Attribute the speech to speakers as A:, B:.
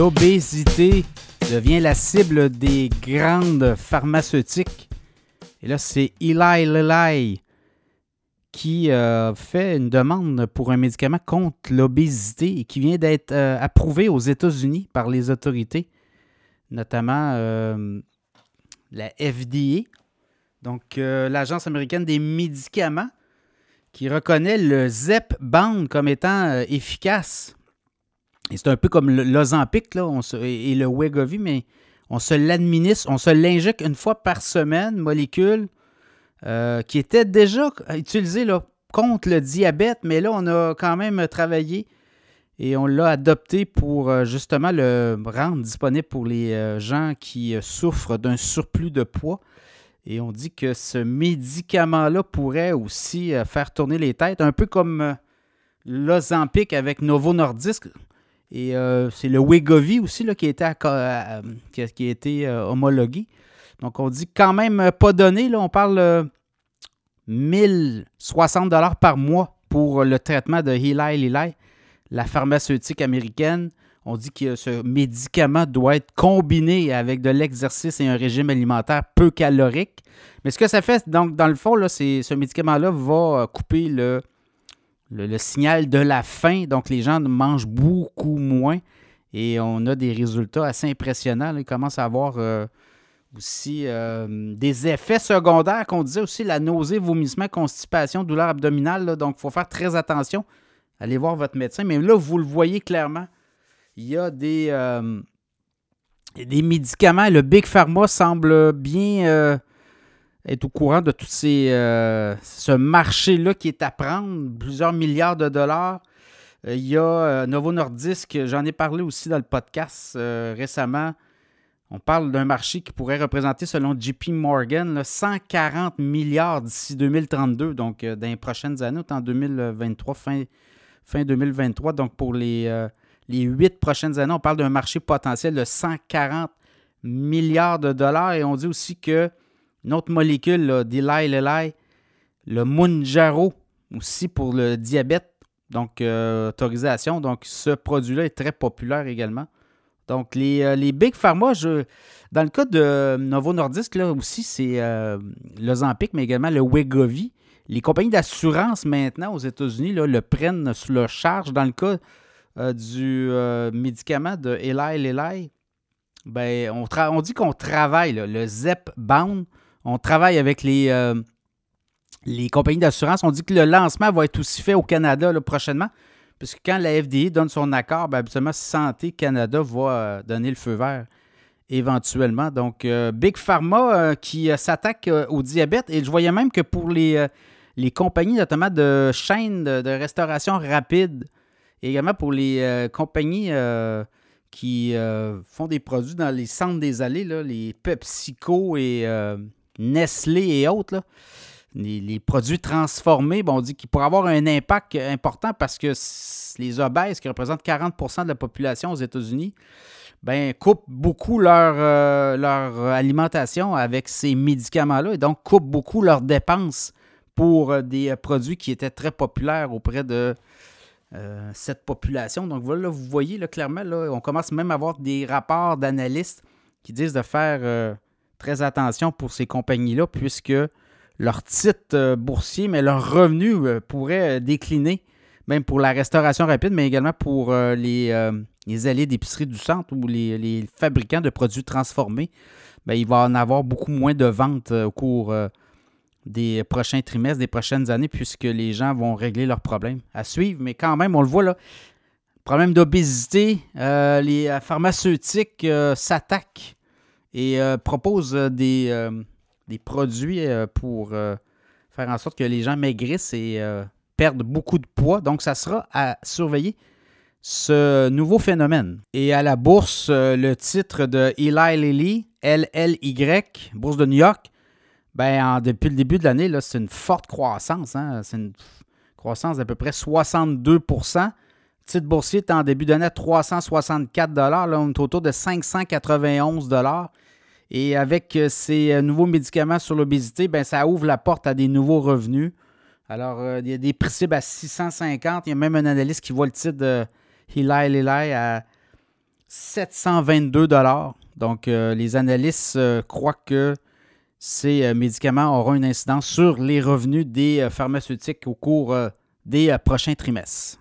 A: l'obésité devient la cible des grandes pharmaceutiques. Et là, c'est Eli Lilly qui euh, fait une demande pour un médicament contre l'obésité et qui vient d'être euh, approuvé aux États-Unis par les autorités, notamment euh, la FDA, donc l'Agence américaine des médicaments, qui reconnaît le Zepbound comme étant efficace. C'est un peu comme l'Ozempic là, et le Wegovy, mais on se l'administre, on se l'injecte une fois par semaine, molécule euh, qui était déjà utilisée contre le diabète, mais là, on a quand même travaillé et on l'a adopté pour euh, justement le rendre disponible pour les euh, gens qui souffrent d'un surplus de poids. Et on dit que ce médicament-là pourrait aussi faire tourner les têtes, un peu comme l'Ozempic avec Novo Nordisk. Et c'est le Wegovy aussi là, qui, a été, qui, a, été homologué. Donc, on dit quand même pas donné. Là, on parle de 1060 par mois pour le traitement de Eli Lilly, la pharmaceutique américaine. On dit que ce médicament doit être combiné avec de l'exercice et un régime alimentaire peu calorique. Mais ce que ça fait, donc, dans le fond, là, c'est, ce médicament-là va couper le, le, signal de la faim. Donc, les gens mangent beaucoup moins et on a des résultats assez impressionnants. Ils commencent à avoir euh, aussi euh, des effets secondaires qu'on disait aussi, la nausée, vomissement, constipation, douleur abdominale. donc, il faut faire très attention. Allez voir votre médecin. Mais là, vous le voyez clairement, il y a des, euh, des médicaments. Le Big Pharma semble bien euh, être au courant de tout ces, ce marché-là qui est à prendre, plusieurs milliards de dollars. Il y a Novo Nordisk, j'en ai parlé aussi dans le podcast récemment. On parle d'un marché qui pourrait représenter, selon JP Morgan, 140 milliards d'ici 2032, donc euh, dans les prochaines années, en 2023, fin, fin 2023. Donc pour les, euh, les 8 prochaines années, on parle d'un marché potentiel de 140 milliards de dollars. Et on dit aussi que notre molécule d'Eli Lilly, le Munjaro, aussi pour le diabète, donc euh, autorisation. Donc ce produit-là est très populaire également. Donc, les, euh, Big Pharma, dans le cas de Novo Nordisk, là aussi, c'est euh, l'Ozempic, mais également le Wegovy. Les compagnies d'assurance maintenant aux États-Unis le prennent sous leur charge. Dans le cas du médicament de Eli Lilly, ben, on, on dit qu'on travaille, le Zepbound, on travaille avec les, les compagnies d'assurance. On dit que le lancement va être aussi fait au Canada prochainement. Parce que quand la FDA donne son accord, habituellement, Santé Canada va euh, donner le feu vert éventuellement. Donc, euh, Big Pharma euh, qui s'attaque au diabète. Et je voyais même que pour les, les compagnies, notamment de chaînes de, restauration rapide, et également pour les compagnies qui font des produits dans les centres des allées, les PepsiCo et Nestlé et autres, les, produits transformés, bon, on dit qu'ils pourraient avoir un impact important parce que les obèses, qui représentent 40% de la population aux États-Unis, ben, coupent beaucoup leur, euh, leur alimentation avec ces médicaments-là et donc coupent beaucoup leurs dépenses pour euh, des produits qui étaient très populaires auprès de euh, cette population. Donc voilà, vous voyez là, clairement, là, on commence même à avoir des rapports d'analystes qui disent de faire très attention pour ces compagnies-là, puisque leur titre euh, boursier, mais leurs revenus euh, pourraient euh, décliner, même pour la restauration rapide, mais également pour les, les allées d'épicerie du centre ou les, fabricants de produits transformés. Bien, il va en avoir beaucoup moins de ventes au cours des prochains trimestres, des prochaines années, puisque les gens vont régler leurs problèmes. À suivre, mais quand même, on le voit là. Problème d'obésité, les pharmaceutiques s'attaquent et proposent des, des produits euh, pour euh, faire en sorte que les gens maigrissent et euh, perdent beaucoup de poids. Donc, ça sera à surveiller ce nouveau phénomène. Et à la bourse, le titre de Eli Lilly, LLY, bourse de New York, ben, depuis le début de l'année, c'est une forte croissance. Hein. C'est une croissance d'à peu près 62 Le titre boursier est en début d'année à 364 là, on est autour de 591 et avec euh, ces euh, nouveaux médicaments sur l'obésité, ben, ça ouvre la porte à des nouveaux revenus. Alors, euh, il y a des prix à 650. Il y a même un analyste qui voit le titre de Eli Lilly à 722 Donc, les analystes croient que ces médicaments auront une incidence sur les revenus des pharmaceutiques au cours des prochains trimestres.